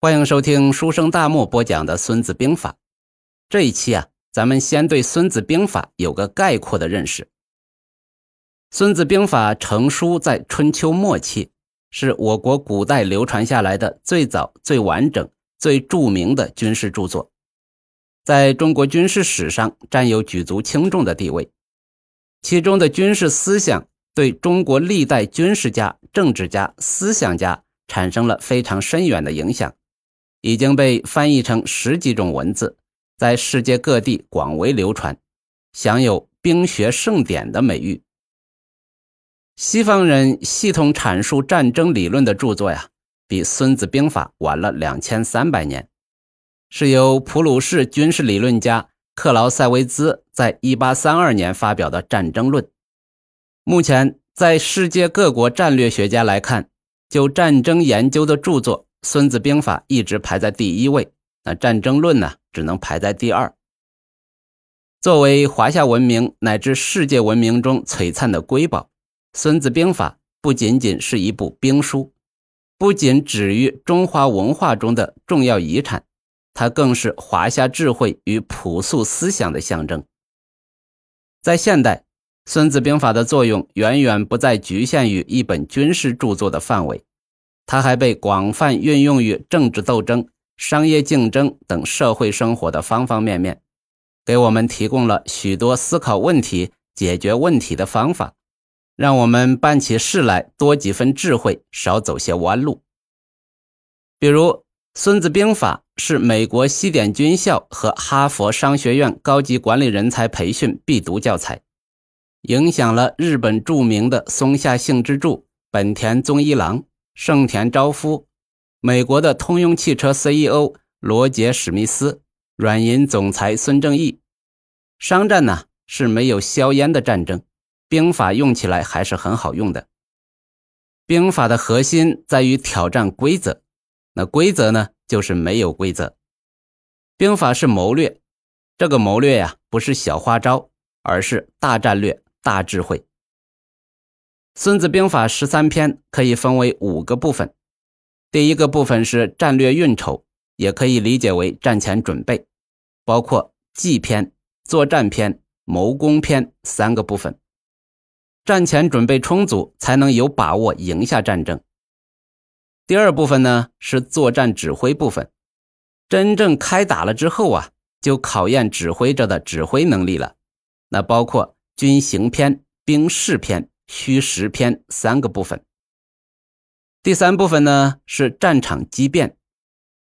欢迎收听书生大漠播讲的《孙子兵法》。这一期啊，咱们先对《孙子兵法》有个概括的认识。《孙子兵法》成书在春秋末期，是我国古代流传下来的最早、最完整、最著名的军事著作，在中国军事史上占有举足轻重的地位。其中的军事思想对中国历代军事家、政治家、思想家产生了非常深远的影响。已经被翻译成十几种文字，在世界各地广为流传，享有“兵学圣典”的美誉。西方人系统阐述战争理论的著作呀，比《孙子兵法》晚了两千三百年，是由普鲁士军事理论家克劳塞维兹在一八三二年发表的《战争论》。目前，在世界各国战略学家来看，就战争研究的著作。《孙子兵法》一直排在第一位，那《战争论》呢，只能排在第二。作为华夏文明乃至世界文明中璀璨的瑰宝，《孙子兵法》不仅仅是一部兵书，不仅止于中华文化中的重要遗产，它更是华夏智慧与朴素思想的象征。在现代，《孙子兵法》的作用远远不再局限于一本军事著作的范围。它还被广泛运用于政治斗争、商业竞争等社会生活的方方面面，给我们提供了许多思考问题、解决问题的方法，让我们办起事来多几分智慧，少走些弯路。比如，《孙子兵法》是美国西点军校和哈佛商学院高级管理人才培训必读教材，影响了日本著名的松下幸之助、本田宗一郎。盛田昭夫，美国的通用汽车 CEO 罗杰史密斯，软银总裁孙正义。商战呢是没有硝烟的战争，兵法用起来还是很好用的。兵法的核心在于挑战规则，那规则呢就是没有规则。兵法是谋略，这个谋略呀不是小花招，而是大战略、大智慧。孙子兵法十三篇可以分为五个部分，第一个部分是战略运筹，也可以理解为战前准备，包括计篇、作战篇、谋攻篇三个部分。战前准备充足，才能有把握赢下战争。第二部分呢是作战指挥部分，真正开打了之后啊，就考验指挥者的指挥能力了，那包括军行篇、兵事篇。虚实篇三个部分。第三部分呢是战场机变，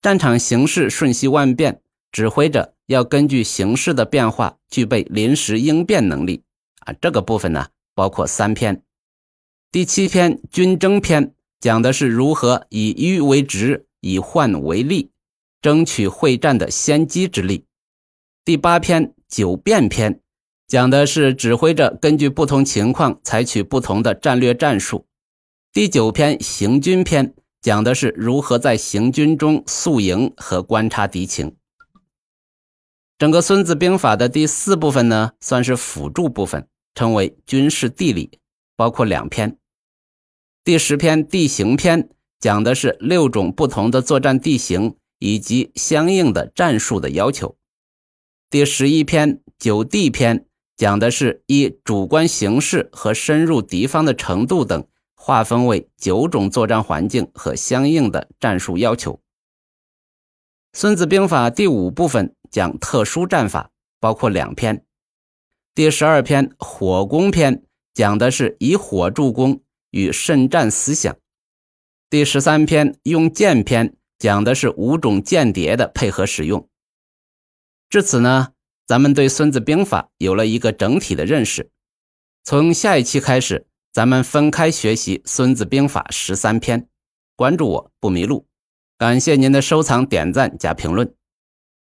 战场形势瞬息万变，指挥者要根据形势的变化，具备临时应变能力啊。这个部分呢包括三篇。第七篇军争篇讲的是如何以迂为直，以患为利，争取会战的先机之力。第八篇九变篇。讲的是指挥着根据不同情况采取不同的战略战术。第九篇行军篇讲的是如何在行军中宿营和观察敌情。整个《孙子兵法》的第四部分呢，算是辅助部分，称为军事地理，包括两篇。第十篇地形篇讲的是六种不同的作战地形以及相应的战术的要求。第十一篇九地篇。讲的是以主观形势和深入敌方的程度等划分为九种作战环境和相应的战术要求。孙子兵法第五部分讲特殊战法，包括两篇。第十二篇火攻篇讲的是以火助攻与胜战思想。第十三篇用剑篇讲的是五种间谍的配合使用。至此呢。咱们对《孙子兵法》有了一个整体的认识。从下一期开始，咱们分开学习《孙子兵法》十三篇。关注我不迷路。感谢您的收藏、点赞加评论。